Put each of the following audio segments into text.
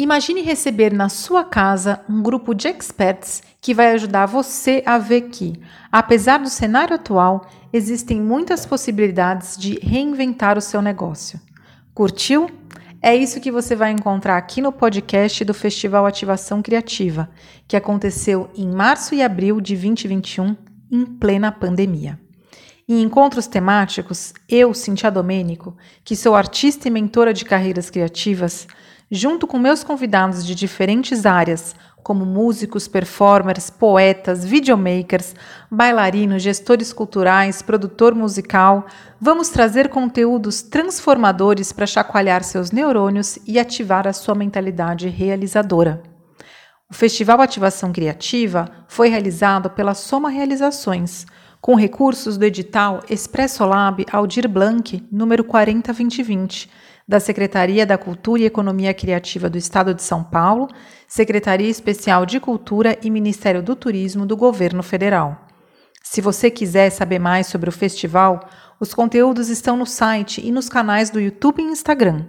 Imagine receber na sua casa um grupo de experts que vai ajudar você a ver que, apesar do cenário atual, existem muitas possibilidades de reinventar o seu negócio. Curtiu? É isso que você vai encontrar aqui no podcast do Festival Ativação Criativa, que aconteceu em março e abril de 2021, em plena pandemia. Em encontros temáticos, eu, Cintia Domênico, que sou artista e mentora de carreiras criativas, junto com meus convidados de diferentes áreas, como músicos, performers, poetas, videomakers, bailarinos, gestores culturais, produtor musical, vamos trazer conteúdos transformadores para chacoalhar seus neurônios e ativar a sua mentalidade realizadora. O Festival Ativação Criativa foi realizado pela Soma Realizações, com recursos do edital Expresso Lab Aldir Blanc, número 402020 da Secretaria da Cultura e Economia Criativa do Estado de São Paulo, Secretaria Especial de Cultura e Ministério do Turismo do Governo Federal. Se você quiser saber mais sobre o festival, os conteúdos estão no site e nos canais do YouTube e Instagram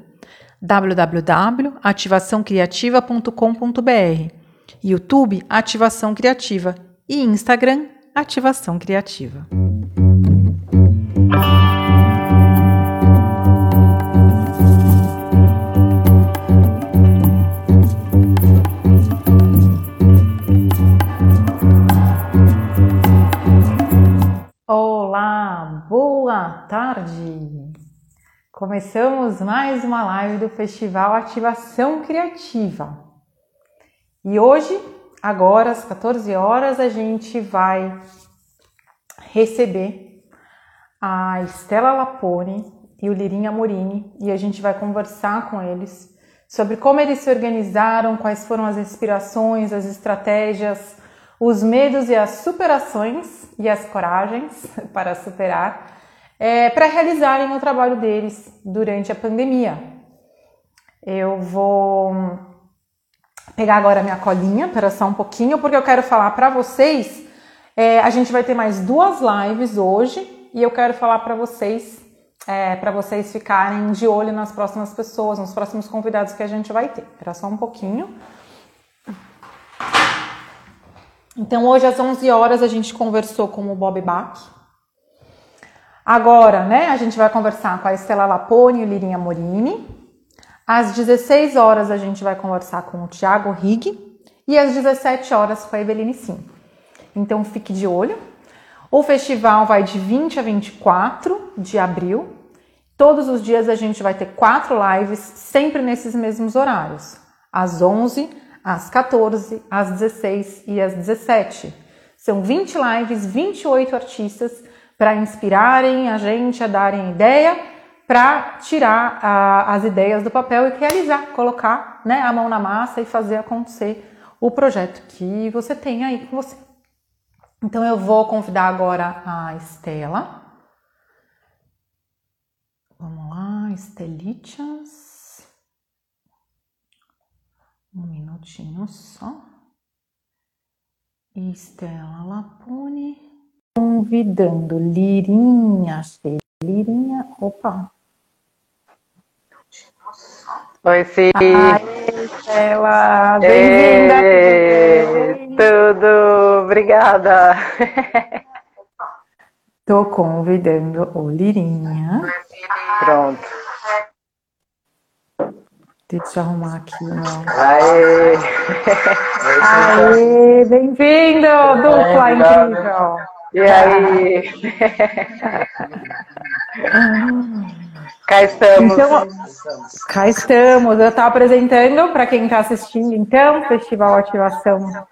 www.ativaçãocriativa.com.br, YouTube Ativação Criativa e Instagram Ativação Criativa. Começamos mais uma live do Festival Ativação Criativa. E hoje, agora às 14 horas, a gente vai receber a Estela Lapone e o Lirinha Morini e a gente vai conversar com eles sobre como eles se organizaram, quais foram as inspirações, as estratégias, os medos e as superações e as coragens para superar é, para realizarem o trabalho deles durante a pandemia. Eu vou pegar agora minha colinha, para só um pouquinho, porque eu quero falar para vocês. É, a gente vai ter mais duas lives hoje e eu quero falar para vocês, é, para vocês ficarem de olho nas próximas pessoas, nos próximos convidados que a gente vai ter. Espera só um pouquinho. Então, hoje às 11 horas a gente conversou com o Bob Bach, Agora, né, a gente vai conversar com a Estela Lapone e o Lirinha Morini. Às 16 horas a gente vai conversar com o Tiago Rig e às 17 horas com a Eveline Sim. Então fique de olho. O festival vai de 20 a 24 de abril. Todos os dias a gente vai ter quatro lives, sempre nesses mesmos horários: às 11, às 14, às 16 e às 17. São 20 lives, 28 artistas para inspirarem a gente a darem ideia, para tirar a, as ideias do papel e realizar, colocar né, a mão na massa e fazer acontecer o projeto que você tem aí com você. Então eu vou convidar agora a Estela. Vamos lá, Estelitias. Um minutinho só. Estela Lapone convidando Lirinha, Lirinha, opa. Oi, Ci. Ai, Estela, bem-vinda. Tudo, obrigada. Tô convidando o Lirinha. Pronto. Deixa eu arrumar aqui. Ó. Aê! Aê, bem-vindo, dupla incrível. E aí? cá estamos. Então, cá estamos. Eu estou apresentando para quem está assistindo, então, Festival Ativação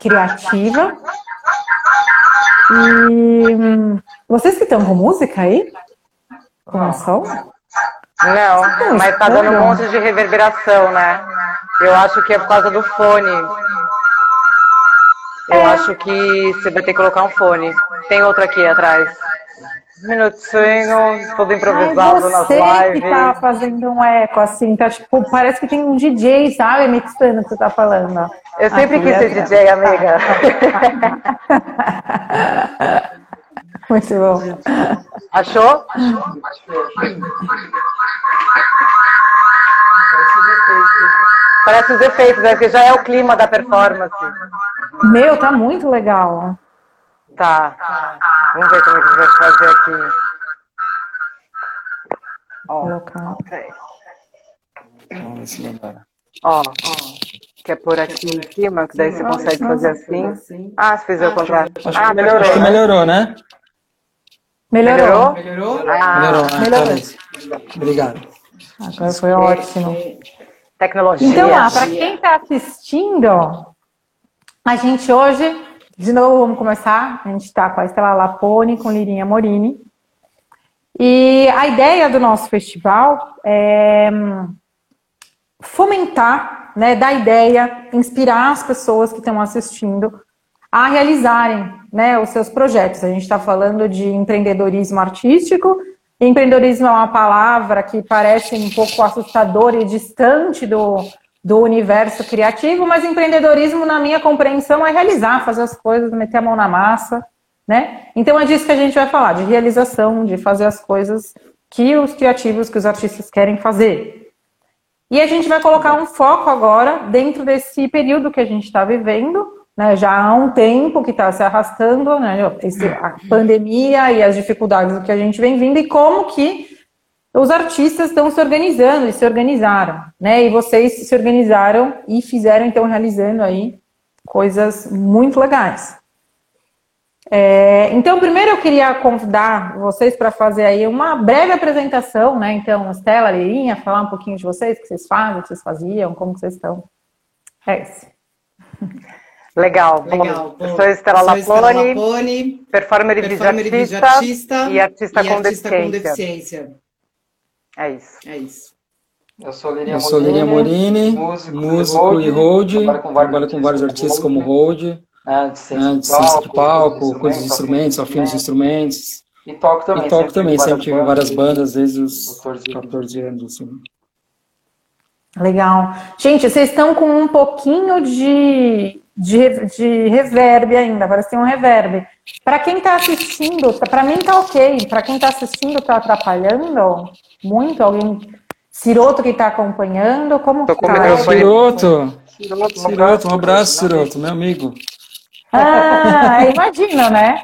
Criativa. E vocês que estão com música aí? Com som? Não, mas está dando um monte de reverberação, né? Eu acho que é por causa do fone. Eu é. acho que você vai ter que colocar um fone. Tem outro aqui atrás. Minutinho, tudo improvisado Ai, nas lives. que tá fazendo um eco, assim, tá tipo, parece que tem um DJ, sabe, mixando o que você tá falando. Eu sempre aqui, quis ser DJ, amiga. Muito bom. Achou? Parece os efeitos, né? que já é o clima da performance. Meu, tá muito legal. Tá. Vamos ver como é que a gente vai fazer aqui. Ó, Colocar. Vamos ver se melhora. ó, quer pôr aqui em cima, que daí você consegue fazer assim. Ah, você fez o contrário. Ah, melhorou. acho que melhorou, né? Melhorou. Melhorou? Melhorou? Ah, Melhorou, né? melhorou. Obrigado. Agora foi ótimo. Tecnologia. Então, lá, para quem está assistindo, a gente hoje, de novo, vamos começar. A gente está com a Estela Lapone, com Lirinha Morini. E a ideia do nosso festival é hum, fomentar, né, dar ideia, inspirar as pessoas que estão assistindo a realizarem né, os seus projetos. A gente está falando de empreendedorismo artístico. Empreendedorismo é uma palavra que parece um pouco assustadora e distante do, do universo criativo, mas empreendedorismo, na minha compreensão, é realizar, fazer as coisas, meter a mão na massa, né? Então é disso que a gente vai falar, de realização, de fazer as coisas que os criativos, que os artistas querem fazer. E a gente vai colocar um foco agora dentro desse período que a gente está vivendo, né, já há um tempo que está se arrastando, né, esse- a pandemia e as dificuldades que a gente vem vindo e como que os artistas estão se organizando e se organizaram, né? E vocês se organizaram e fizeram então realizando aí coisas muito legais. É, então, primeiro eu queria convidar vocês para fazer aí uma breve apresentação, né? Então, Estela, Lirinha, falar um pouquinho de vocês, o que vocês fazem, o que vocês faziam, como que vocês estão. É isso. Legal. Legal. Bom, eu sou Estela Lapone, Lapone, performer e performer e videoartista e artista, com, artista deficiência. com deficiência. É isso. É isso. Eu sou Liria Eu sou Liria Morini, músico, músico e hold, trabalho com vários artistas como hold, né, de né, ciência de ciência de palco, coisas de instrumentos, afins de instrumentos. E toco também. E toco também, sempre tive várias bandas. desde os 14 anos. 14 anos, assim. Legal. Gente, vocês estão com um pouquinho de, de, de reverb ainda, parece que tem um reverb. Para quem está assistindo, para mim tá ok. Para quem está assistindo, está atrapalhando muito? Alguém. Ciroto que está acompanhando? Como Tô que com tá? Ciroto, Ciroto, Ciroto, um abraço, Ciroto, meu amigo. Ah, imagino, né?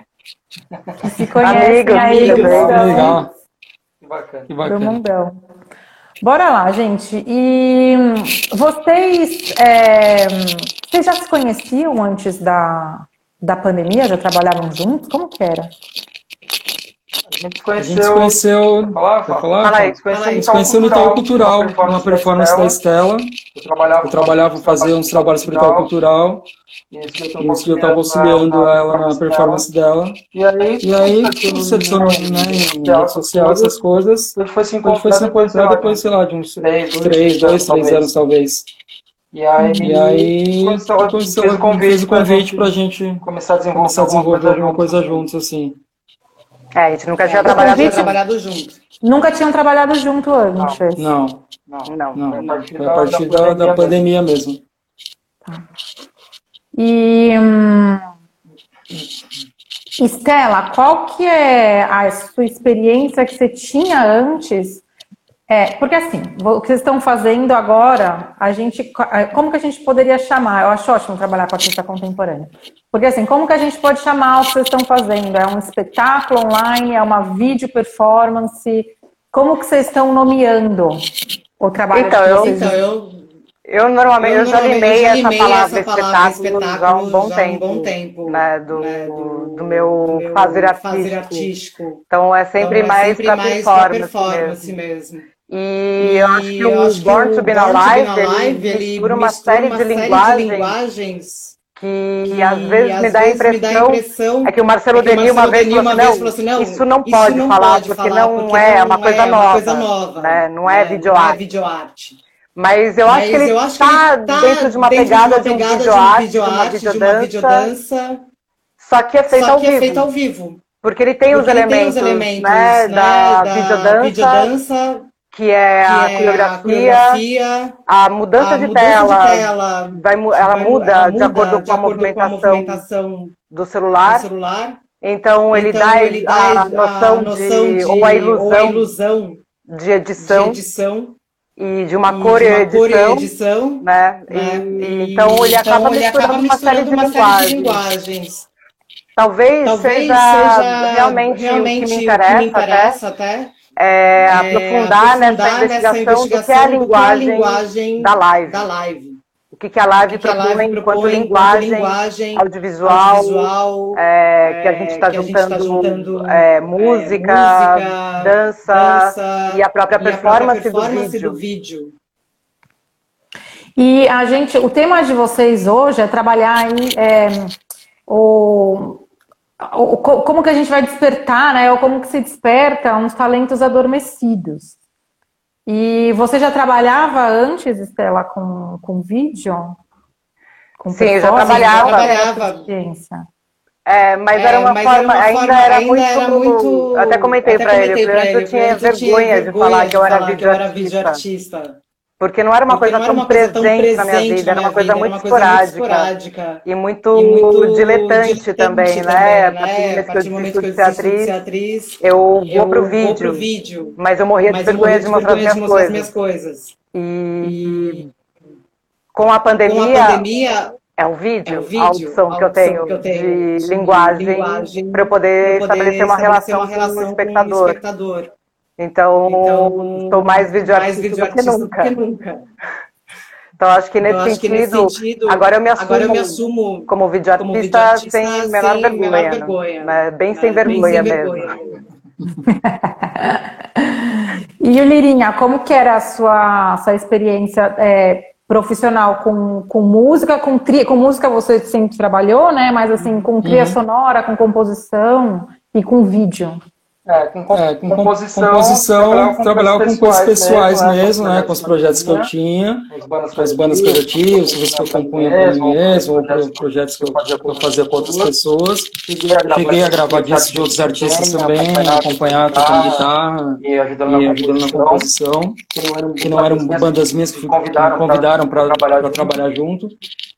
Que se conhecem Amigo, aí amigo, do legal. Que bacana. que Do bacana. mundão. Bora lá, gente. E hum, vocês, é, vocês já se conheciam antes da, da pandemia? Já trabalhavam juntos? Como que era? A gente A gente se conheceu. conheceu, falar? falar? Fala aí. Se conheceu A gente se conheceu no Itaú Cultural, uma performance da Estela. Eu trabalhava, Eu trabalhava fazendo uns trabalhos para o Itaú Cultural, E eu estava auxiliando ela na performance dela. E aí, E aí, tudo se adicionou né, em rede social, essas coisas. a gente foi se foi encontrar se depois, encontrar depois, sei lá, de uns Três, dois, três, anos talvez. E aí, E aí, começou- começou, fez o convite, fez o convite pra gente começar a desenvolver, começar a desenvolver alguma coisa junto. juntos, assim. É, a gente nunca tinha É, trabalhado convite- junto. trabalhado junto. Nunca tinham trabalhado junto antes. Não, Não, Não. não. Foi a partir Foi a partir da, da pandemia mesmo. E hum, Estela, qual que é a sua experiência que você tinha antes? É, porque assim, o que vocês estão fazendo agora, a gente, como que a gente poderia chamar? Eu acho ótimo trabalhar com artista contemporânea. Porque assim, como que a gente pode chamar o que vocês estão fazendo? É um espetáculo online? É uma vídeo performance? Como que vocês estão nomeando o trabalho Então, de eu- vocês? Então, eu, Eu normalmente eu, eu já limei já essa limei palavra essa palavra espetáculo, já há um espetáculo bom já há um tempo. bom tempo, né, do, né, do, meu fazer artístico. artístico. Então é sempre Então, é mais para performance, performance mesmo. mesmo. E, eu acho que o acho Born to Be Born Alive, Alive, ele mistura uma série de linguagens linguagens que, que às vezes às me dá a vezes me impressão impressão é que o Marcelo é Denis uma vez Denis falou uma assim, vez falou assim, não, não, isso não isso pode não falar, pode porque falar, não porque é não uma coisa é uma nova, coisa nova, né? não é né? Não é videoarte. videoarte. Mas eu acho Mas que ele acho que está ele tá dentro de uma dentro pegada de um pegada videoarte, de uma videoarte, de uma videodança, só que é feito ao é vivo. feito ao vivo. Porque ele tem os ele elementos, né, né, da, da videodança, videodança, que é que a é coreografia, a coreografia, a mudança, a de, mudança tela, de tela, vai ela vai- muda ela de acordo de com a acordo movimentação movimentação do celular. do celular. Então ele Então, dá, ele a, dá noção, de, ou a ou a ilusão ilusão de de edição edição e de uma e cor de uma cor e edição, edição, né? né? E, então ele acaba ele misturando, acaba uma série de misturando uma série de linguagens. Talvez, Talvez seja, seja realmente, realmente o que me interessa, interessa até, até, é, é, aprofundar, nessa investigação, do que é a linguagem, linguagem da live. da live. O que, que a live que a propõe live enquanto propõe enquanto linguagem, linguagem audiovisual, audiovisual, é, que a gente está a gente tá juntando, juntando, é, é, música, música, dança, dança e a própria e a própria performance, performance do vídeo. do vídeo. E a gente, o tema de vocês hoje é trabalhar aí é, o, como que a gente vai despertar, né? Ou como que se desperta uns talentos adormecidos. E você já trabalhava antes, Estela, com, com vídeo? Com Sim, eu já trabalhava. Já Trabalhava. É, mas É, era uma mas forma, era uma ainda, forma- era, ainda muito, era muito- eu até comentei pra ele, eu ele, eu tinha eu tinha vergonha de falar vergonha que eu era falar que eu era videoartista. Porque não era uma Porque coisa não era tão uma coisa tão presente na minha presente vida, era uma coisa vida, muito uma coisa muito esporádica esporádica. e muito, E muito diletante, diletante também, né? Né? A partir do momento que eu ser decidi atriz, ser atriz, eu vou eu pro vou vídeo, pro vídeo. mas eu morria de Mas eu vergonha morria de de mostrar as vergonha de minhas mostrar as coisas. minhas coisas. E E com a com a pandemia, pandemia, é o vídeo, É o vídeo, a opção a que eu opção tenho, que eu tenho de de linguagem, linguagem para eu poder estabelecer uma estabelecer relação, uma relação com o com o espectador. Então, estou mais videoartista, mais do que videoartista nunca. do que nunca. Então, acho que nesse, Então, acho que sentido, nesse sentido, agora eu me assumo, agora eu me assumo como videoartista, como videoartista sem menor sem vergonha, menor vergonha, Né? bem né? sem Bem vergonha sem mesmo. vergonha. E Lirinha, como que era a sua, sua experiência é, profissional com, com música, com tria, com música você sempre trabalhou, né? Mas assim, com trilha Uhum. sonora, com composição e com vídeo. É, com, com- É, com com- composição, composição, trabalhava com coisas pessoais mesmo, né? Com os projetos que eu tinha, tinha, as bandas com as bandas criativas, coisas que eu compunha para mim mesmo, ou pro- projetos que eu, que eu fazia com outras pessoas. Cheguei a gravar discos de outros artistas também, acompanhar, tocando guitarra e ajudando na composição, que não eram, que bandas minhas que, que me convidaram para trabalhar junto.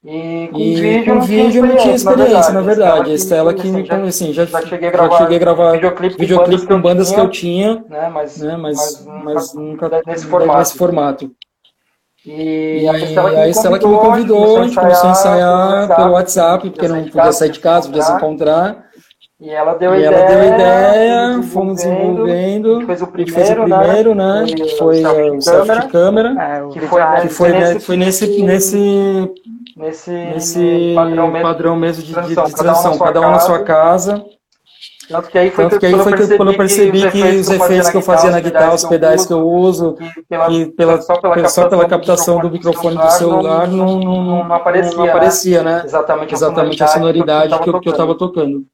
E com E vídeo, com vídeo eu não tinha experiência, na verdade. A Estela que assim, já, já cheguei a já gravar, cheguei a gravar videoclipe, com bandas que eu tinha, né, mas, né? Mas, mas nunca nesse formato. nesse formato. E, E a Estela a que me convidou, a gente começou a ensaiar pelo WhatsApp, porque não podia sair de casa, podia se encontrar. E ela deu E ideia, ela deu ideia, fomos desenvolvendo, a gente fez o a gente fez o primeiro, primeiro, né? Foi Que foi o selfie de câmera, É, o Que foi, que foi, né, nesse- foi nesse, nesse, nesse, padrão mesmo. padrão mesmo de, de, de transição, cada um na sua casa. Tanto que aí foi, Tanto que aí foi que quando eu percebi que os efeitos que eu fazia na guitarra, os pedais que eu uso, que que pela, só pela captação do microfone do celular não, não, não, não aparecia, não aparecia, né? Exatamente, Exatamente a sonoridade que eu, que eu tava tocando.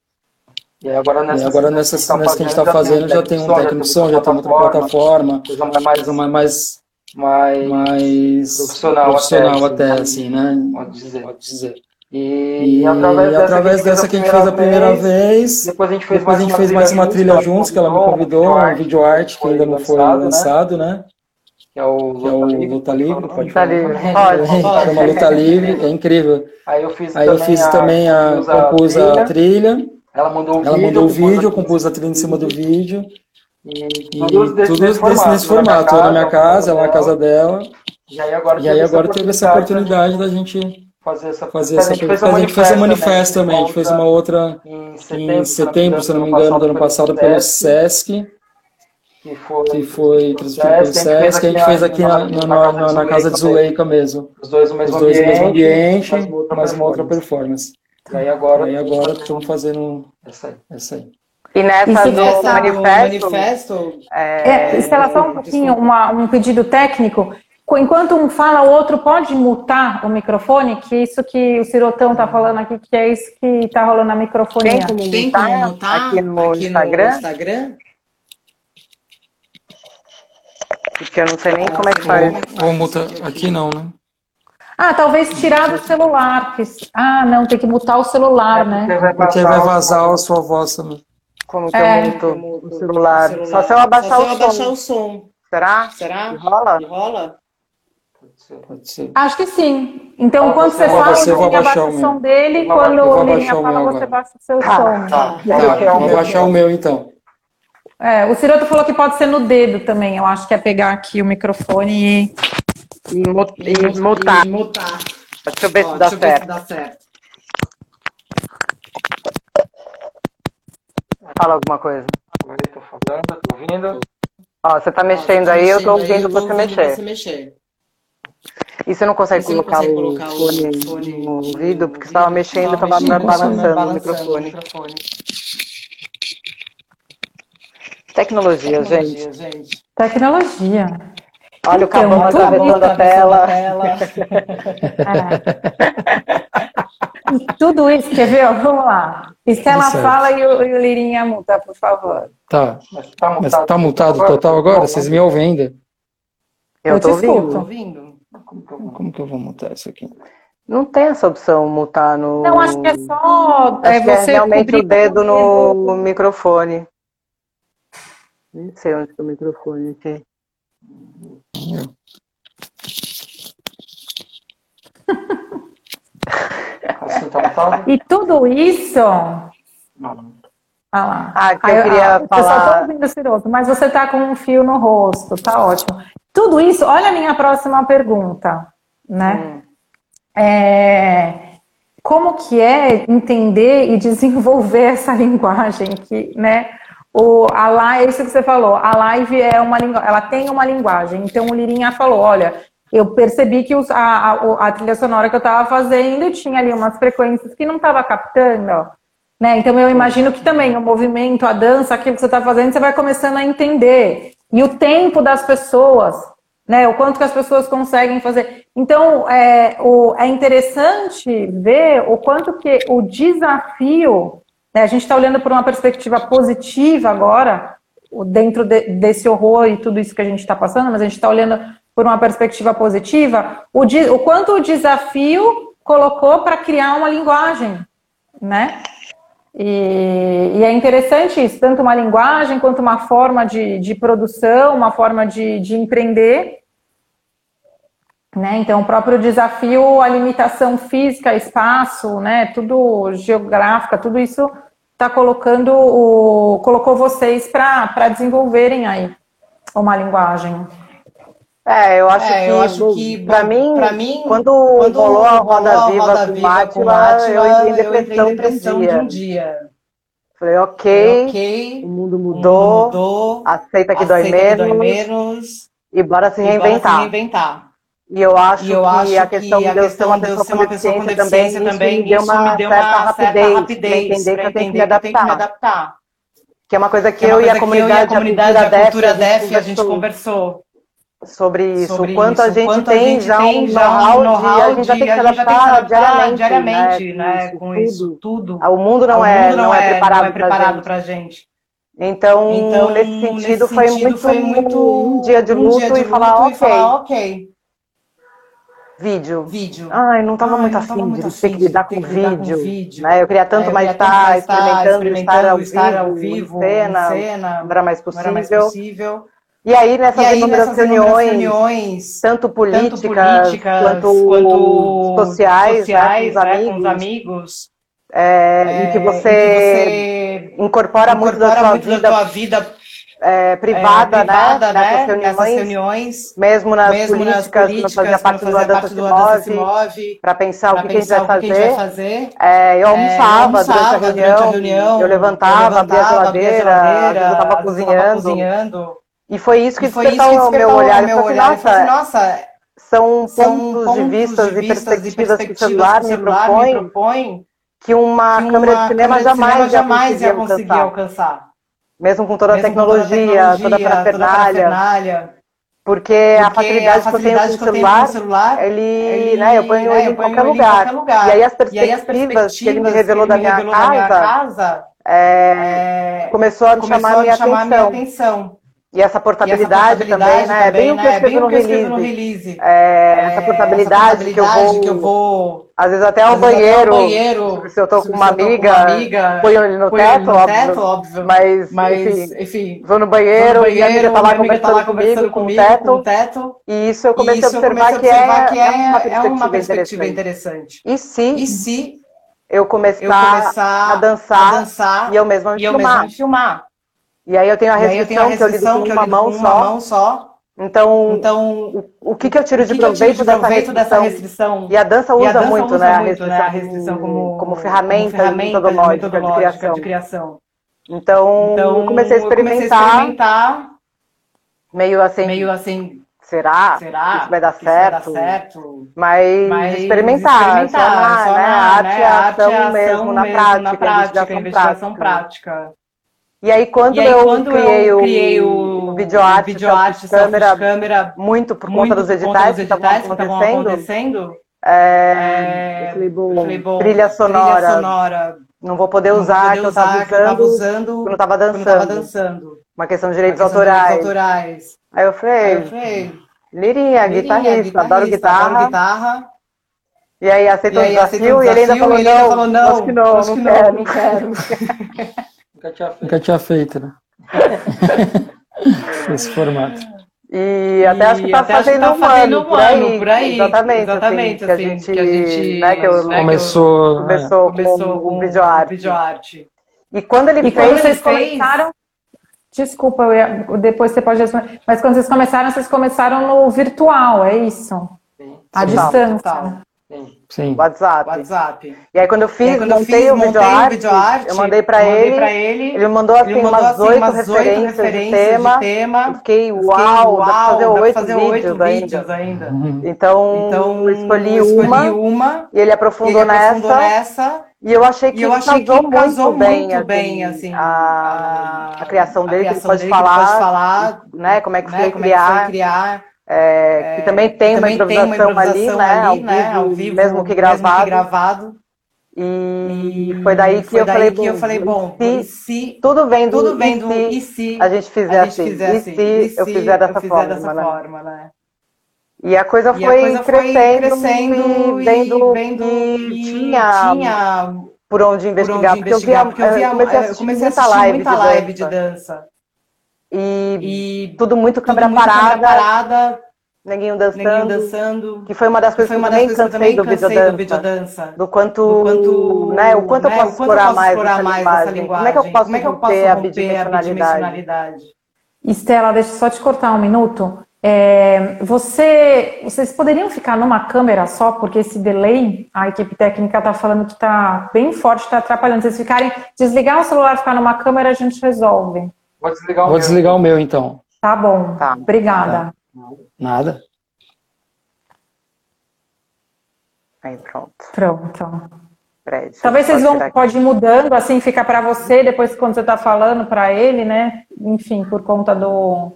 E agora E nessa, agora nessa, nessa que a gente está fazendo já tem um técnico de som, já tem outra plataforma, mais, coisa mais, mais, mais profissional profissional até, assim, assim, né? pode dizer. Pode dizer. E, E, através, dessa que a gente fez a primeira vez, depois a gente fez, depois a gente fez mais uma trilha juntos, que ela me convidou, um vídeo arte que ainda não foi lançado, né? que é o Que é o Luta Livre, pode Luta falar. Livre, pode. Chama Luta Livre, é incrível. Aí eu fiz Aí eu fiz também a, compus a trilha, Ela mandou o ela vídeo, mandou o vídeo, eu compus a trilha. em cima do vídeo, E, e tudo desse, tudo nesse formato, na minha casa, ela na casa dela, E aí agora, e aí agora teve essa oportunidade da gente fazer essa fazer essa. A gente fez um manifesto também, a gente fez uma outra em em setembro, se não me engano, do ano passado pelo SESC, que foi, que foi transmitido pelo SESC, que a gente fez aqui na, na, na, na casa de Zuleika mesmo. Os dois no Os mesmo dois no ambiente, mesmo ambiente, mas uma outra performance. performance. E aí agora, E aí agora estamos fazendo essa aí. essa aí. E nessa E se do manifesto, manifesto é, É, Estela, só um pouquinho, uma- um pedido técnico. Enquanto um fala, o outro pode mutar o microfone, que isso que o Cirotão está falando aqui, que é isso que está rolando na microfonia. tem como tem mutar como notar aqui no Instagram? Instagram? Porque eu não sei nem como é que faz. Ou multa aqui não, né? Ah, talvez tirar do celular. que- Ah, não, tem que mutar o celular, né? Porque aí vai vazar a sua voz também. Como que É. eu muto o celular? Só se eu abaixar Só se eu o abaixar som. o som. Será? Será? Que rola? Pode ser. Acho que sim. Então, Ah, quando você fala, você abaixa o som dele, vou- quando o Lirinha fala, você agora. abaixa o seu Tá, som. Tá. Tá, vou baixar o meu então. É, o Ciroto falou que pode ser no dedo também. Eu acho que é pegar aqui o microfone e. E, mu- e mutar. E mutar. Deixa eu ver Ó, se dá deixa eu ver se certo. dá certo. Fala alguma coisa. Oi, tô falando, tô ouvindo. Ó, você tá Ó, mexendo tá aí, eu mexendo aí, ouvindo você ouvindo mexer. você mexer. E você não consegue você não colocar consegue o colocar o fone fone no ouvido, porque você tava ouvido, mexendo e tava tava mexendo, balançando o balançando o microfone. microfone. Tecnologia, gente. Tecnologia, gente. Tecnologia. Olha o Então, cabão tudo atravessando a tela. É. Tudo isso, quer ver? Vamos lá. Estela certo. fala e o, e o Lirinha muta, por favor. Tá. Mas tá Mas mutado. tá mutado total agora? Vocês me ouvem ainda? Eu Eu tô te ouvindo. escuto. Tá ouvindo? Como que eu vou- Como que eu vou mutar isso aqui? Não tem essa opção mutar no. Não, acho que é só é, Acho que é você realmente cobrir o dedo no microfone. Não sei onde está o microfone aqui. Tá mutado? E tudo isso. Ah lá. Ah, que Aí, eu queria ah, falar. ouvindo o Ciroto, mas você tá com um fio no rosto, tá ótimo. Tudo isso, olha a minha próxima pergunta, né? Hum. É, como que é entender e desenvolver essa linguagem que, né? O, a live, isso que você falou, a live é uma ela tem uma linguagem. Então o Lirinha falou, olha, eu percebi que os- a, a, a trilha sonora que eu estava fazendo tinha ali umas frequências que não estava captando. Né? Então eu imagino que também o movimento, a dança, aquilo que você está fazendo, você vai começando a entender. E o tempo das pessoas, né? O quanto que as pessoas conseguem fazer. Então é, o, é interessante ver o quanto que o desafio, né? a gente está olhando por uma perspectiva positiva agora, dentro de- desse horror e tudo isso que a gente está passando, mas a gente está olhando por uma perspectiva positiva, o, o quanto o desafio colocou para criar uma linguagem, né? E, e é interessante isso, tanto uma linguagem quanto uma forma de, de produção, uma forma de, de empreender. Né? Então, o próprio desafio, a limitação física, espaço, né? tudo geográfica, tudo isso está colocando o, colocou vocês para desenvolverem aí uma linguagem. É, eu acho É, que, eu acho que, pra bom, mim, mim, quando, Quando rolou a Roda rolou a Viva Roda com Viva Mátila, Átila, eu entrei em eu entrei depressão, de um um dia. Falei, ok, Ok, o mundo o mundo mudou, mudou, aceita que dói aceita que menos, dói menos, e bora se e bora se reinventar. reinventar. E eu acho E eu que acho a questão que a de eu ser questão uma de eu pessoa ser com uma pessoa com deficiência isso também, me deu uma me deu certa uma certa rapidez para rapidez entender para que eu tenho que me que que adaptar. Que é uma coisa que Que é eu e coisa a que eu e comunidade, a comunidade, a cultura DEF, a gente conversou sobre isso, sobre o quanto a isso, o gente quanto a tem gente já tem um já um know-how a gente já tem que se a gente já tem que se adaptar diariamente, diariamente, né, né, com com isso isso tudo. Ah, O mundo não, O é, mundo não é preparado, não é preparado gente. pra gente. Então, Então, nesse sentido, nesse foi, sentido, muito foi muito um dia de um luto dia de e falar, luto e ok, falar, ok, vídeo. vídeo. Ai, não estava muito afim de ter que lidar com com vídeo. Né? Eu queria tanto É, eu mais queria estar mais estar experimentando, estar ao estar vivo, ao em vivo, cena, cena, não era mais não era mais possível. E aí, nessas E aí, inúmeras nessas reuniões, reuniões, tanto políticas, tanto políticas quanto, quanto sociais, sociais, né, né, com com os os amigos, é, é, em que em você, que você incorpora, muito da incorpora sua muito da vida tua vida é, é, privada, privada, né, nessas né, reuniões, nessas reuniões, mesmo nas mesmo nas políticas, que fazia políticas, que parte não do fazia Dança parte Se do A Dança Se Move, Move, para pensar o que, que a gente vai que, que a gente vai fazer. fazer. É, eu É, eu almoçava durante a almoçava durante a reunião, reunião, eu levantava, abria a levantava, abria a geladeira, eu estava eu cozinhando. cozinhando. E foi isso que foi isso despertou que o meu despertou olhar. meu falei olhar. Assim, falei assim, nossa, são são pontos de pontos vistas de e vistas e perspectivas que o perspectivas celular que o me celular me propõe propõe que uma que câmera de uma cinema câmera de jamais jamais ia conseguir alcançar. alcançar. Mesmo com toda a Mesmo tecnologia, toda a parafernália. parafernália. Porque, a Porque facilidade a que eu tenho facilidade que eu tenho com celular, celular, ele, ele, né, eu ponho né, ele eu em qualquer em lugar. qualquer lugar. E aí as E aí as perspectivas que ele me perspectivas revelou ele da me minha revelou da minha casa casa é, é, começou a me começou me chamar a minha atenção. atenção. E essa E essa portabilidade também, né? É bem o que eu é escrevi no eu escrevi no release. release. É, essa É, portabilidade que eu portabilidade que eu vou, vou às vezes até ao banheiro, banheiro, se eu tô se com eu com amiga, uma amiga, ponho ele no teto, no óbvio. teto, óbvio. Mas, Mas, enfim, enfim, vou no vou banheiro, no e a amiga banheiro, tá lá amiga tá conversando lá conversando comigo, com o comigo com o teto, teto. e isso eu comecei a eu comecei observar que observar é, que é uma é, é uma perspectiva perspectiva interessante. interessante. E se E eu começar, eu começar a dançar a dançar e eu mesma me e eu filmar? mesma me filmar? E aí eu tenho a eu tenho a restrição, que eu lido com uma mão com só. mão só. Então, Então, o, o que, que eu tiro de que que eu tiro proveito, de dessa, proveito dessa restrição? restrição? E a dança usa a dança muito, usa né, a muito, restrição, né, a restrição como, como ferramenta, como ferramenta metodológica, de metodológica criação. de criação. Então, Então, eu comecei a eu comecei a experimentar, experimentar, meio assim, meio assim, será? será? Isso vai dar que isso vai dar certo? certo? Mas, Mas experimentar, só na, só né, na- a arte né, a arte ação mesmo, na mesmo, prática, na prática, investigação prática. prática. E aí, quando E aí, eu quando criei, eu o, criei o, o videoarte, câmera, câmera muito por muito conta dos por conta editais dos editais que estavam acontecendo, acontecendo, é, eu falei, bom, eu falei, bom, trilha sonora, trilha sonora, não vou poder não vou usar, poder que eu estava usar, que eu tava usando quando estava quando eu tava dançando. dançando. Uma questão de direitos questão de autorais. autorais. Aí eu Aí falei, eu falei, Lirinha, Lirinha, guitarrista, adoro guitarra. adoro guitarra. E aí aceitou E o aí desafio e ele ainda falou, e não, falou, não, acho que não, acho não que não, quero. não quero. Nunca tinha feito. Nunca tinha feito, né? Esse formato. E até acho que tá até acho que fazendo tá um fazendo ano, um por aí. ano, por aí. Exatamente, Exatamente, assim, que a assim, gente, que a gente, né, que eu né, que eu- Começou. é, começou, Começou com o com videoarte. E quando ele E fez, quando vocês fez- começaram. Desculpa, eu ia- depois você pode responder. Mas quando vocês começaram, vocês começaram no virtual, é isso? Sim, À Total, distância. total. sim. Sim. WhatsApp. WhatsApp. E aí quando eu fiz, aí, quando eu montei fiz, o montei videoarte, o videoarte, eu mandei pra mandei ele, ele, ele me mandou assim ele mandou umas assim, oito oito referências, referências de tema. de tema. Eu fiquei, Eu fiquei, uau, dá pra fazer oito vídeos ainda. ainda. Uhum. Então, Então, eu escolhi, eu escolhi uma, uma, e ele aprofundou, ele aprofundou nessa, nessa, e eu achei que eu achei que casou casou muito bem, muito bem, assim, a, a criação a dele, que ele criação pode dele, que ele falar, pode falar, né, como é que né, foi como é que criar, foi criar. É, que também tem uma Também tem uma improvisação ali, improvisação né, ao, ali, né, ao vivo, mesmo que gravado, gravado. e foi daí que foi eu daí falei, que eu falei, bom, e e se se tudo vem do, tudo vem e do se e se a gente fizer a gente assim, fizer e assim, se e eu se fizer dessa eu fizer forma, dessa né? forma, né? E a coisa E a foi coisa foi crescendo, crescendo e vendo, vendo que que tinha, tinha por onde por investigar, onde porque eu via, porque eu via, eu comecei a eu assistir comecei a muita assistir live, muita de, live de dança, dança. E, E tudo muito tudo câmera parada, parada, neguinho ninguém dançando, dançando. que foi uma das coisas foi que uma das que eu cansei também do cansei do videodança, videodança. do quanto, Do quanto, né, o quanto eu né, posso o quanto explorar eu posso mais explorar essa mais linguagem, essa linguagem. como é que eu posso Como é que eu posso romper a bidimensionalidade. bidimensionalidade? Estela, deixa eu só te cortar um minuto. É, você, vocês poderiam ficar numa câmera só, porque esse delay, a equipe técnica está falando que está bem forte, está atrapalhando. Se vocês ficarem, desligar o celular, ficar numa câmera, a gente resolve. Vou desligar o Vou meu. desligar o meu então. Tá bom. Tá. Obrigada. Nada. Aí pronto, Pronto. peraí, eu Talvez vocês vão, pode ir mudando, assim fica para você, depois quando você está falando para ele, né? Enfim, por conta do.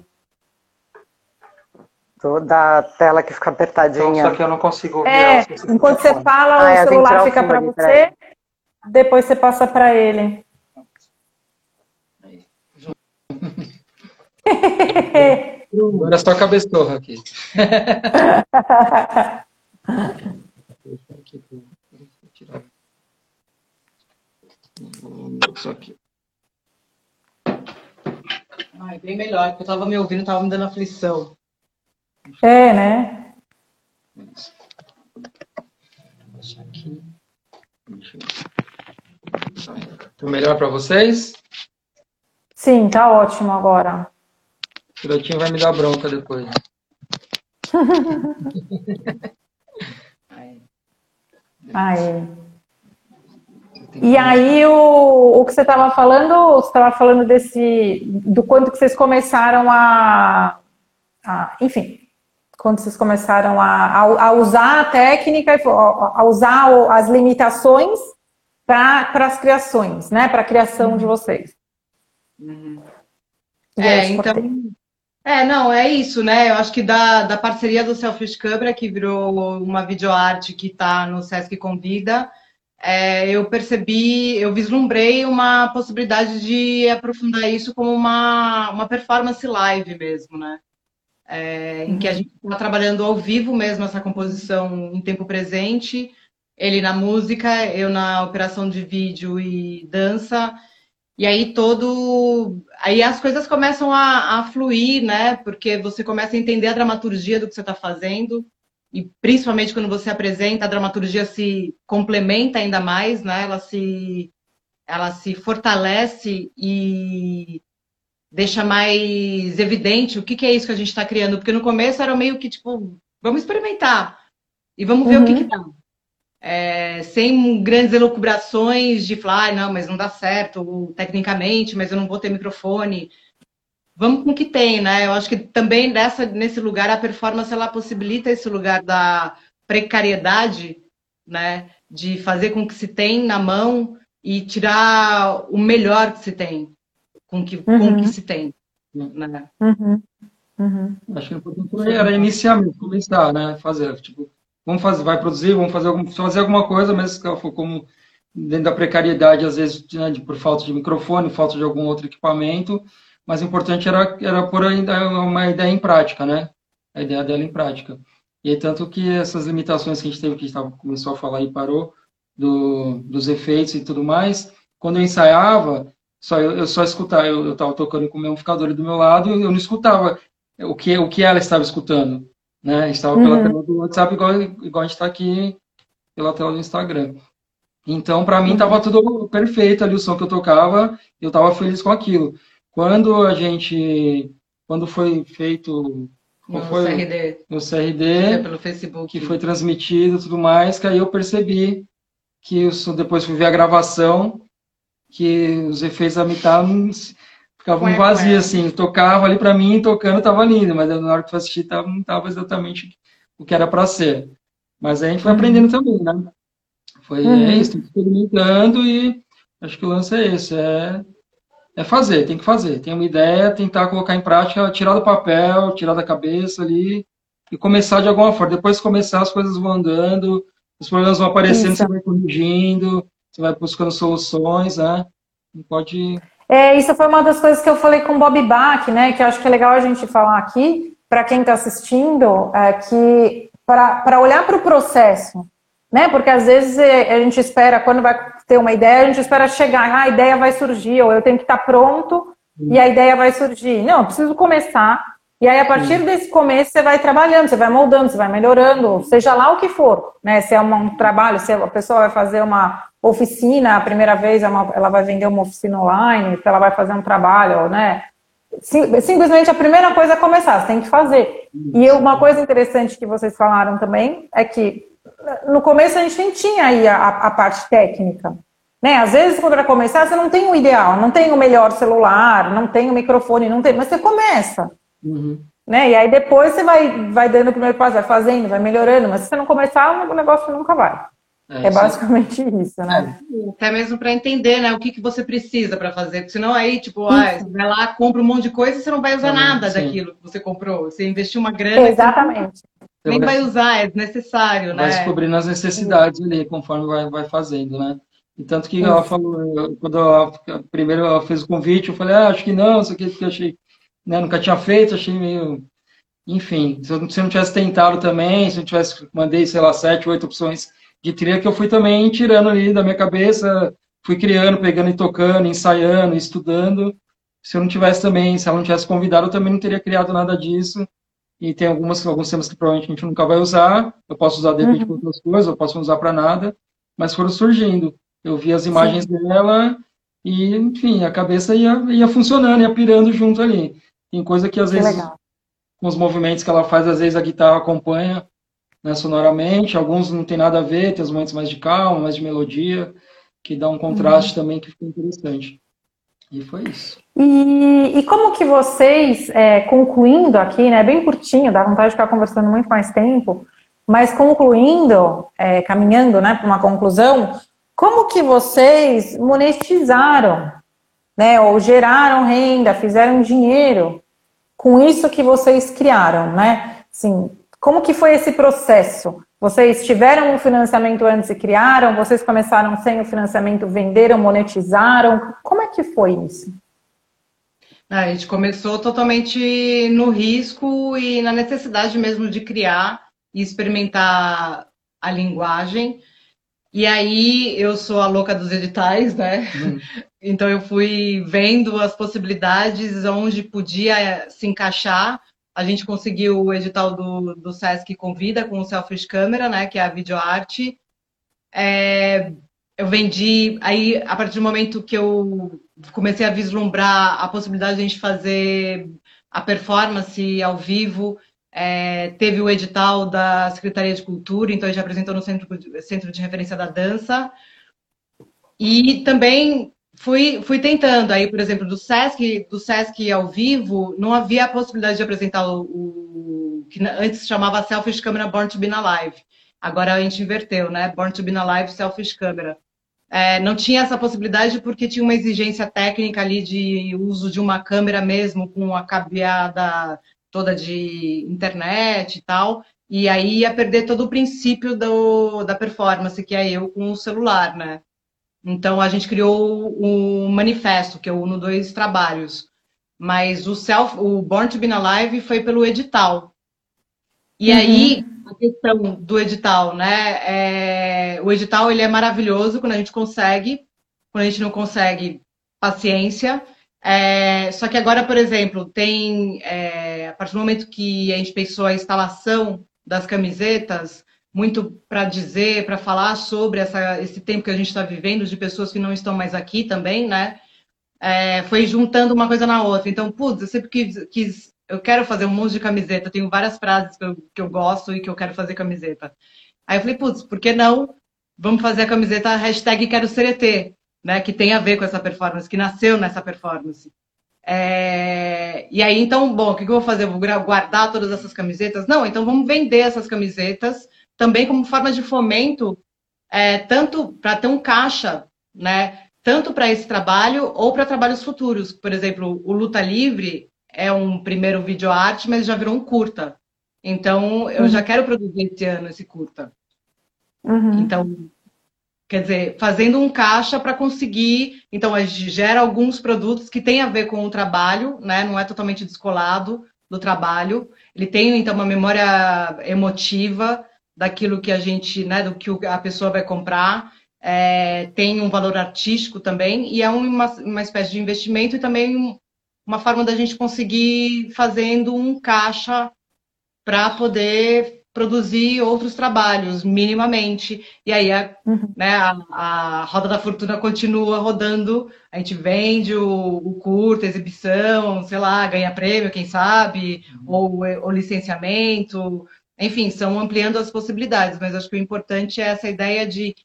Do- da tela que fica Então, apertadinha. só que eu não consigo ouvir É, enquanto você fala, Ah, é, o que celular fica para você, depois você passa para ele. Agora é só cabeçorra aqui. Isso aqui. Ai, bem melhor, porque eu tava me ouvindo, tava me dando aflição. É, né? Aqui. Tá melhor para vocês? Sim, tá ótimo agora. O filhotinho vai me dar bronca depois. Aí. E aí o, o que você estava falando, você estava falando desse do quanto que vocês começaram a, a- enfim, quando vocês começaram a, a, a usar a técnica, a, usar as limitações para as criações, né? Para a criação de vocês. Aí, É, então. É, não, é isso, né? Eu acho que da, da parceria do Selfish Câmara, que virou uma videoarte que está no Sesc Convida, é, eu percebi, eu vislumbrei uma possibilidade de aprofundar isso como uma, uma performance live mesmo, né? É, em que a gente está trabalhando ao vivo mesmo essa composição em tempo presente, ele na música, eu na operação de vídeo e dança, e aí todo. Aí as coisas começam a, a fluir, né? Porque você começa a entender a dramaturgia do que você está fazendo. E principalmente quando você apresenta, a dramaturgia se complementa ainda mais, né? Ela se, ela se fortalece e, deixa mais evidente o que, que é isso que a gente está criando. Porque no começo era meio que tipo, vamos experimentar e vamos ver uhum. o que, que dá. É, sem grandes elucubrações de falar, ah, não, mas não dá certo tecnicamente, mas eu não vou ter microfone. Vamos com o que tem, né? Eu acho que também nessa, nesse lugar a performance ela possibilita esse lugar da precariedade, né? De fazer com que se tem na mão e tirar o melhor que se tem com que, uhum. com que se tem. Né? Uhum. Uhum. Acho que o importante era iniciar, começar, né? Fazer, tipo, vamos fazer, vai produzir, vamos fazer, algum, fazer alguma coisa, mas como dentro da precariedade, às vezes, né, por falta de microfone, falta de algum outro equipamento, mas o importante era, era pôr uma ideia em prática, né? A ideia dela em prática. E tanto que essas limitações que a gente teve, que a gente tava, começou a falar e parou, do, dos efeitos e tudo mais, quando eu ensaiava, só eu, eu só escutava, eu estava tocando com o meu amplificador do meu lado, eu não escutava o que, o que ela estava escutando, né? Estava uhum. pela tela do WhatsApp, igual, igual a gente está aqui pela tela do Instagram. Então, para mim, estava tudo perfeito ali, o som que eu tocava, eu estava feliz com aquilo. Quando a gente, quando foi feito no foi? CRD. No CRD, é pelo Facebook. que foi transmitido e tudo mais, que aí eu percebi que eu depois fui ver a gravação, que os efeitos da mitad ficavam vazios, assim, tocava ali para mim, tocando estava lindo, mas na hora que eu assisti tava, não estava exatamente o que era para ser. Mas a gente foi uhum. aprendendo também, né? Foi uhum. é isso, experimentando e acho que o lance é esse, é, é fazer, tem que fazer, tem uma ideia, tentar colocar em prática, tirar do papel, tirar da cabeça ali e começar de alguma forma. Depois começar, as coisas vão andando, os problemas vão aparecendo, isso. você vai corrigindo, você vai buscando soluções, né? Não pode. É, isso foi uma das coisas que eu falei com o Bob Bach, né? Que eu acho que é legal a gente falar aqui, para quem está assistindo, é que para olhar para o processo, né? Porque às vezes é, a gente espera, quando vai ter uma ideia, a gente espera chegar, ah, a ideia vai surgir, ou eu tenho que estar tá pronto e a ideia vai surgir. Não, eu preciso começar e aí, a partir desse começo, você vai trabalhando, você vai moldando, você vai melhorando, seja lá o que for, né? Se é um trabalho, se a pessoa vai fazer uma oficina, a primeira vez é ela vai vender uma oficina online, se ela vai fazer um trabalho, né? Simplesmente a primeira coisa é começar, você tem que fazer. E uma coisa interessante que vocês falaram também é que no começo a gente nem tinha aí a, a parte técnica. Né? Às vezes, quando vai começar, você não tem o ideal, não tem o melhor celular, não tem o microfone, não tem, mas você começa. Uhum. Né? E aí depois você vai, vai dando o primeiro passo, vai fazendo, vai melhorando, mas se você não começar, o negócio nunca vai. É, é basicamente isso, né? É, até mesmo para entender, né, o que, que você precisa para fazer, porque senão aí, tipo, ah, você vai lá, compra um monte de coisa e você não vai usar nada sim. daquilo que você comprou. Você investiu uma grana. Exatamente. nem então, vai usar, é desnecessário, vai né? Vai descobrindo as necessidades ali, conforme vai, vai fazendo, né? E tanto que ela falou, quando ela, primeiro ela fez o convite, eu falei, ah, acho que não, isso aqui, porque eu achei né, nunca tinha feito, achei meio. Enfim, se eu, se eu não tivesse tentado também, se eu tivesse, mandei, sei lá, sete, oito opções de trilha que eu fui também tirando ali da minha cabeça, fui criando, pegando e tocando, ensaiando, estudando. Se eu não tivesse também, se ela não tivesse convidado, eu também não teria criado nada disso. E tem algumas, alguns temas que provavelmente a gente nunca vai usar. Eu posso usar de repente uhum. outras coisas, eu posso usar para nada, mas foram surgindo. Eu vi as imagens Sim. dela e, enfim, a cabeça ia, ia funcionando, ia pirando junto ali. Tem coisa que às que vezes, legal. com os movimentos que ela faz, às vezes a guitarra acompanha né, sonoramente, alguns não tem nada a ver, tem os momentos mais de calma, mais de melodia, que dá um contraste uhum. também que fica interessante. E foi isso. E, e como que vocês, é, concluindo aqui, né, bem curtinho, dá vontade de ficar conversando muito mais tempo, mas concluindo, é, caminhando né, para uma conclusão, como que vocês monetizaram né, ou geraram renda, fizeram dinheiro com isso que vocês criaram, né? Assim, como que foi esse processo? Vocês tiveram um financiamento antes e criaram? Vocês começaram sem o financiamento, venderam, monetizaram? Como é que foi isso? A gente começou totalmente no risco e na necessidade mesmo de criar e experimentar a linguagem. E aí eu sou a louca dos editais, né? Hum. Então eu fui vendo as possibilidades onde podia se encaixar. A gente conseguiu o edital do, do Sesc Convida com o Selfish Camera, né? Que é a videoarte. É, eu vendi, aí a partir do momento que eu comecei a vislumbrar a possibilidade de a gente fazer a performance ao vivo. É, teve o edital da Secretaria de Cultura, então a gente apresentou no Centro, Centro de Referência da Dança. E também fui, fui tentando. Aí, por exemplo, do Sesc, do Sesc ao vivo, não havia a possibilidade de apresentar o, o que antes chamava Selfish Camera Born to Be Alive. Agora a gente inverteu, né? Born to Be Alive, Selfish Camera. É, não tinha essa possibilidade porque tinha uma exigência técnica ali de uso de uma câmera mesmo, com a cabeada toda de internet e tal. E aí ia perder todo o princípio do, da performance, que é eu com o celular, né? Então a gente criou o manifesto, que eu uno dois trabalhos. Mas o self, o Born to Be Alive foi pelo edital. E uhum. aí a questão do edital, né? É, o edital ele é maravilhoso quando a gente consegue, quando a gente não consegue, paciência. É, só que agora, por exemplo, tem é, a partir do momento que a gente pensou a instalação das camisetas, muito para dizer, para falar sobre essa, esse tempo que a gente está vivendo, de pessoas que não estão mais aqui também, né? É, foi juntando uma coisa na outra. Então, putz, eu sempre quis, quis, eu quero fazer um monte de camiseta, tenho várias frases que eu, que eu gosto e que eu quero fazer camiseta. Aí eu falei, putz, por que não? Vamos fazer a camiseta hashtag Quero Ser ET, né? Que tem a ver com essa performance, que nasceu nessa performance. É... E aí, então, bom, o que eu vou fazer? Eu vou guardar todas essas camisetas? Não, então vamos vender essas camisetas também como forma de fomento, é, tanto para ter um caixa, né? Tanto para esse trabalho ou para trabalhos futuros. Por exemplo, o Luta Livre é um primeiro vídeo arte, mas já virou um curta. Então, eu uhum. já quero produzir esse ano esse curta. Uhum. Então, quer dizer, fazendo um caixa para conseguir. Então, a gente gera alguns produtos que têm a ver com o trabalho, né? Não é totalmente descolado do trabalho. Ele tem, então, uma memória emotiva daquilo que a gente, né, do que a pessoa vai comprar. É, tem um valor artístico também e é uma, uma espécie de investimento e também uma forma da gente conseguir fazendo um caixa para poder produzir outros trabalhos minimamente e aí a, uhum. né, a, a, roda da fortuna continua rodando a gente vende o, o curto, exibição, sei lá, ganha prêmio, quem sabe, uhum. ou o licenciamento, enfim, são ampliando as possibilidades, mas acho que o importante é essa ideia de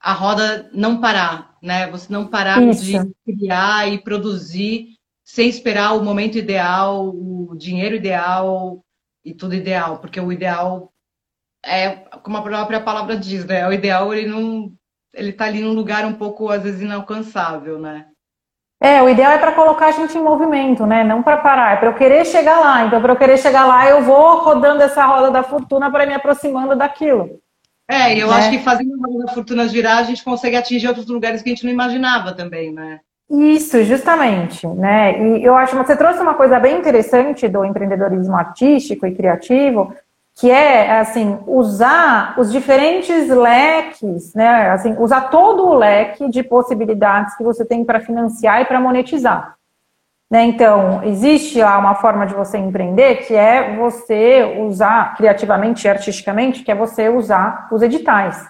a roda não parar, né? Você não parar Isso. de criar e produzir sem esperar o momento ideal, o dinheiro ideal e tudo ideal, porque o ideal é, como a própria palavra diz, né? O ideal ele não ele tá ali num lugar um pouco às vezes inalcançável, né? É, o ideal é para colocar a gente em movimento, né? Não para parar, é para eu querer chegar lá. Então, para eu querer chegar lá, eu vou rodando essa roda da fortuna para me aproximando daquilo. É, eu né? acho que fazendo a roda da fortuna girar, a gente consegue atingir outros lugares que a gente não imaginava também, né? Isso, justamente, né? E eu acho que você trouxe uma coisa bem interessante do empreendedorismo artístico e criativo, que é assim usar os diferentes leques, né? Assim, usar todo o leque de possibilidades que você tem para financiar e para monetizar. Né? Então, existe lá uma forma de você empreender que é você usar criativamente e artisticamente, que é você usar os editais.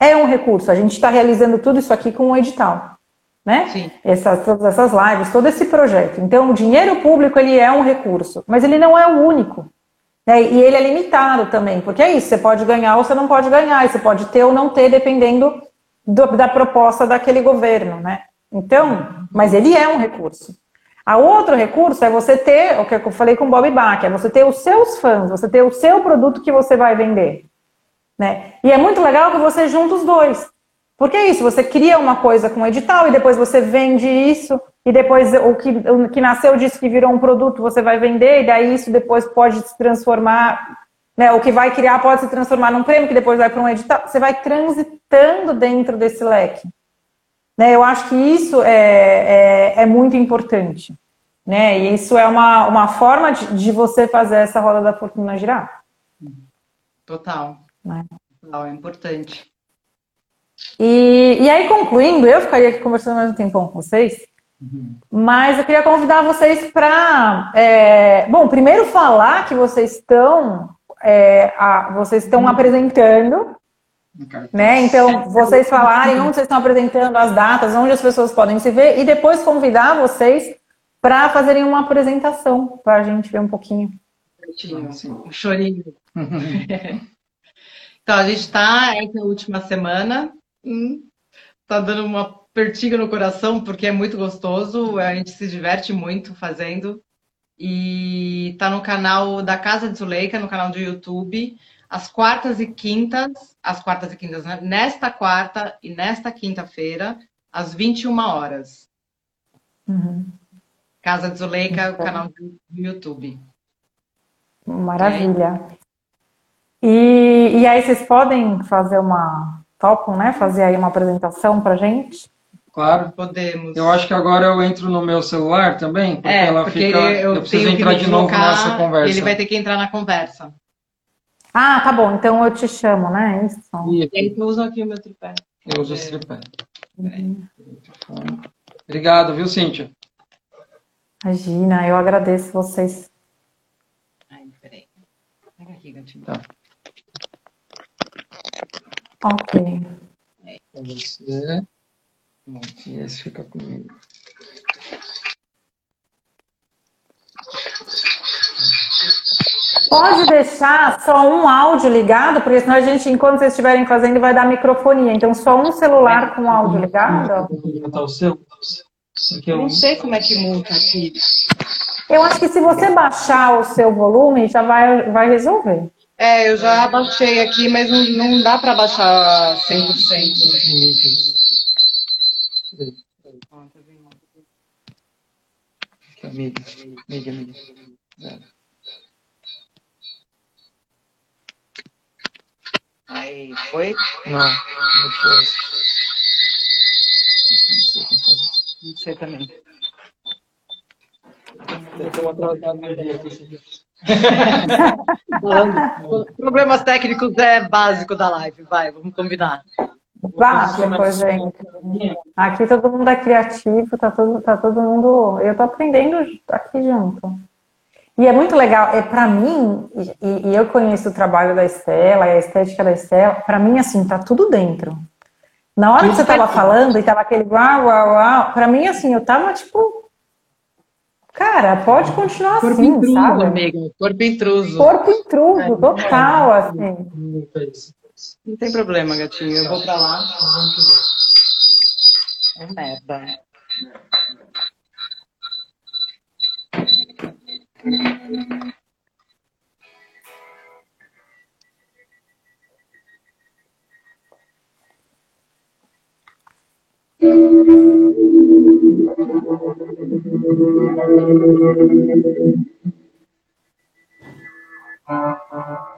É um recurso. A gente está realizando tudo isso aqui com um edital. Né? Sim. Essas, todas essas lives, todo esse projeto. Então, o dinheiro público ele é um recurso, mas ele não é o único. Né? E ele é limitado também, porque é isso, você pode ganhar ou você não pode ganhar, você pode ter ou não ter, dependendo do, da proposta daquele governo, né? Então, mas ele é um recurso. A outro recurso é você ter, o que eu falei com o Bob Bach, é você ter os seus fãs, você ter o seu produto que você vai vender. Né? E é muito legal que você junta os dois. Porque é isso, você cria uma coisa com edital e depois você vende isso e depois o que, o que nasceu disso que virou um produto você vai vender, e daí isso depois pode se transformar, né, o que vai criar pode se transformar num prêmio, que depois vai para um edital, você vai transitando dentro desse leque. Né, eu acho que isso é, é, é muito importante. Né, e isso é uma, uma forma de, de você fazer essa roda da fortuna girar. Total. Né? Total, é importante. E, e aí, concluindo, eu ficaria aqui conversando mais um tempão com vocês, mas eu queria convidar vocês para, é, bom, primeiro falar que vocês estão, é, a, vocês estão uhum. apresentando Né? Então, vocês falarem onde vocês estão apresentando as datas, onde as pessoas podem se ver, e depois convidar vocês para fazerem uma apresentação, para a gente ver um pouquinho. Um chorinho. então, a gente está, essa é última semana, está hum, dando uma pertiga no coração, porque é muito gostoso, a gente se diverte muito fazendo. E está no canal da Casa de Zuleika, no canal do YouTube às quartas e quintas, às quartas e quintas, né? nesta quarta e nesta quinta-feira, às 21 horas. Uhum. Casa de Zuleika, o canal do YouTube. Maravilha. E, e aí vocês podem fazer uma topam, né? Fazer aí uma apresentação pra gente? Claro. Podemos. Eu acho que agora eu entro no meu celular também, porque é, ela porque fica. eu, eu preciso entrar de novo nessa conversa. Ele vai ter que entrar na conversa. Ah, tá bom. Então eu te chamo, né? Isso. E aí tu usa aqui o meu tripé. Eu uso esse tripé. Uhum. Obrigado, viu, Cíntia? Imagina, eu agradeço vocês. Ai, peraí. Pega aqui, gatinho. Tá. Ok. Com você. E esse fica comigo. Pode deixar só um áudio ligado, porque senão a gente, enquanto vocês estiverem fazendo, vai dar microfonia. Então, só um celular com áudio ligado. Tá o seu? Não sei como é que muda aqui. Eu acho que se você baixar o seu volume, já vai, vai resolver. É, eu já baixei aqui, mas não, não dá para baixar 100%. Amiga, amiga, amiga. Aí, foi? Não, não foi. Não sei como fazer. Não sei também. Problemas técnicos é básico da live, vai, vamos combinar. Básico, gente. Aqui todo mundo é criativo, tá todo, tá todo mundo. Eu tô aprendendo aqui junto. E é muito legal, é para mim, e, e, eu conheço o trabalho da Estela e a estética da Estela, para mim, assim, tá tudo dentro. Na hora que você tava falando e tava aquele uau, uau, uau, pra mim, assim, eu tava tipo. Cara, pode continuar Corpo assim, intruso, sabe? amiga. Corpo intruso. Corpo intruso, total, assim. Não tem problema, gatinho. Eu vou pra lá. É merda. Thank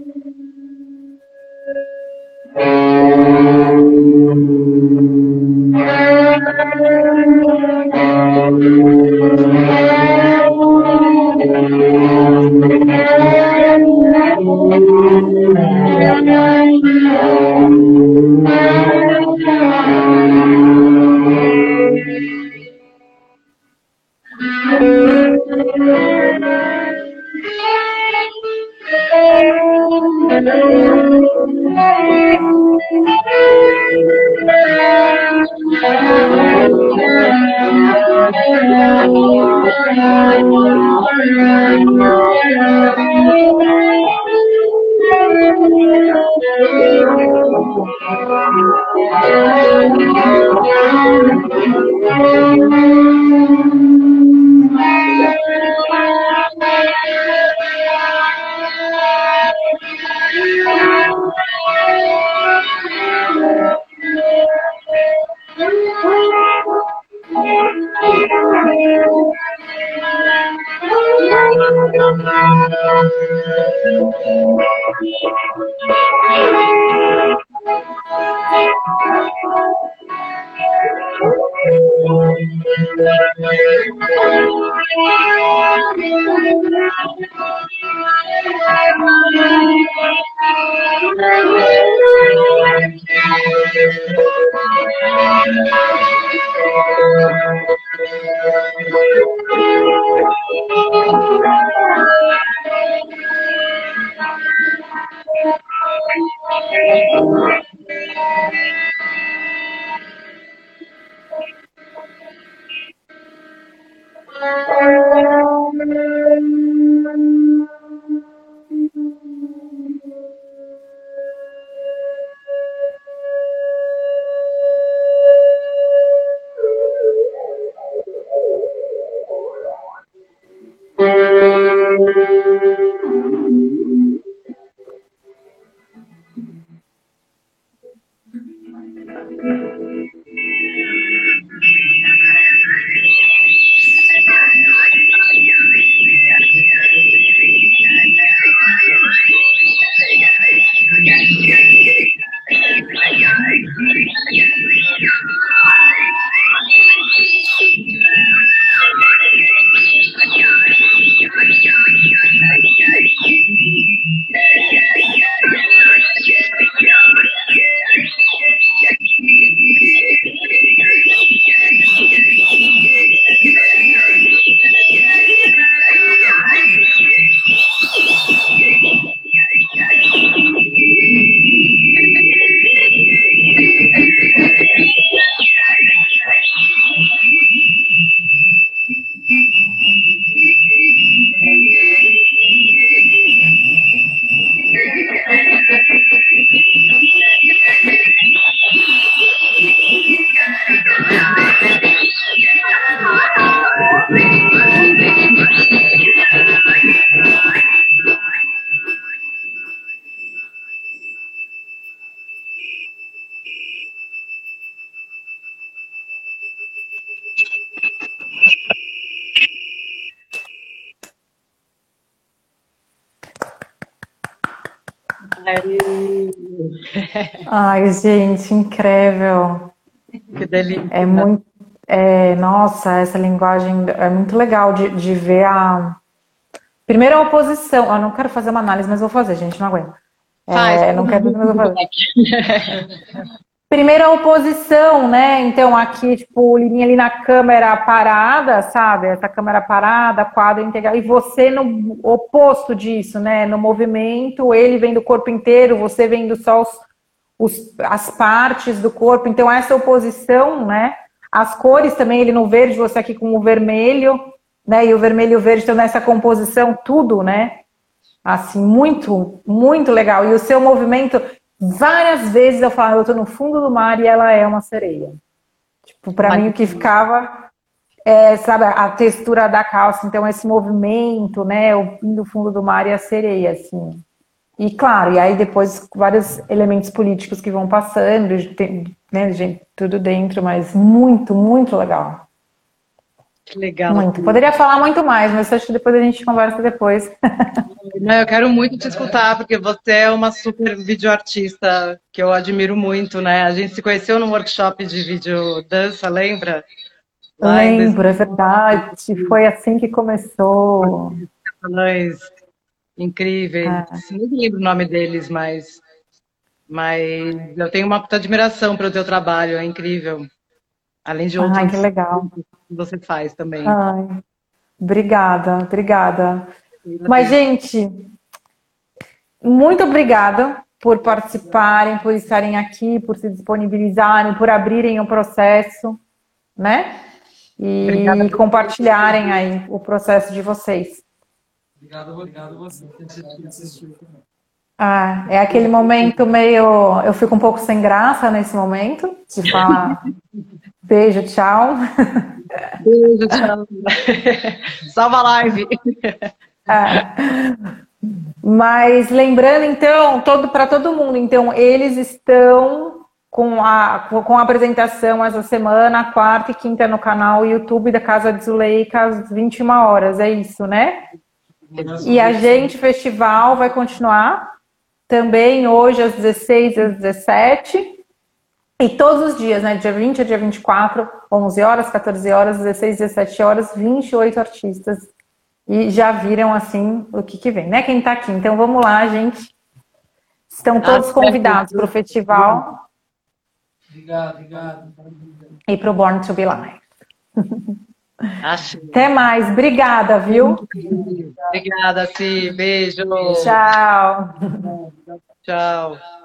Ai, gente, incrível. Que delícia. É muito. É, nossa, essa linguagem é muito legal de, de ver a. Primeiro a oposição. Eu não quero fazer uma análise, mas vou fazer, gente, não aguento. Faz. É, não quero, mas vou fazer. Primeiro a oposição, né? Então aqui, tipo, linha ali na câmera parada, sabe? Essa câmera parada, quadro integral. E você no oposto disso, né? No movimento, ele vem do corpo inteiro, você vendo só os, os, as partes do corpo. Então essa oposição, né? As cores também, ele no verde, você aqui com o vermelho, né? E o vermelho e o verde estão nessa composição, tudo, né? Assim, muito, muito legal. E o seu movimento, várias vezes eu falo, eu tô no fundo do mar e ela é uma sereia. Tipo, para mim o que ficava é, sabe, a textura da calça, então esse movimento, né, o do fundo do mar e a sereia, assim. E claro, e aí depois vários elementos políticos que vão passando, tem, né, gente, tudo dentro, mas muito, muito legal. Que legal. Muito. Poderia falar muito mais, mas acho que depois a gente conversa depois. Não, eu quero muito te escutar, porque você é uma super videoartista que eu admiro muito, né? A gente se conheceu num workshop de vídeo dança, lembra? Lembro, é verdade. Foi assim que começou. Incríveis. É. Não lembro o nome deles, mas, mas eu tenho uma puta admiração pelo teu trabalho, é incrível. Além de outros Ai, que legal. que você faz também. Ai, obrigada, obrigada. Mas, gente, muito obrigada por participarem, por estarem aqui, por se disponibilizarem, por abrirem o processo, né? E Obrigada compartilharem aí o processo de vocês. Obrigado, obrigado você por ter assistido também. Ah, é aquele momento meio. Eu fico um pouco sem graça nesse momento, de falar beijo, tchau. Beijo, tchau. Salva a live. É. Mas lembrando, então, todo, para todo mundo, então, eles estão com a, com a apresentação essa semana, quarta e quinta no canal YouTube da Casa de Zuleika, às 21 horas, é isso, né? E a gente, festival, vai continuar também hoje às 16 às 17 e todos os dias, né? Dia 20 a dia 24, 11 horas, 14 horas, 16, 17 horas, 28 artistas. E já viram, assim, o que que vem, né? Quem tá aqui. Então, vamos lá, gente. Estão todos convidados para o festival Obrigado, obrigado. e para o Born to Be Live. Acho. Até mais. Obrigada, viu? Obrigada, Si. Beijo. Tchau. Tchau.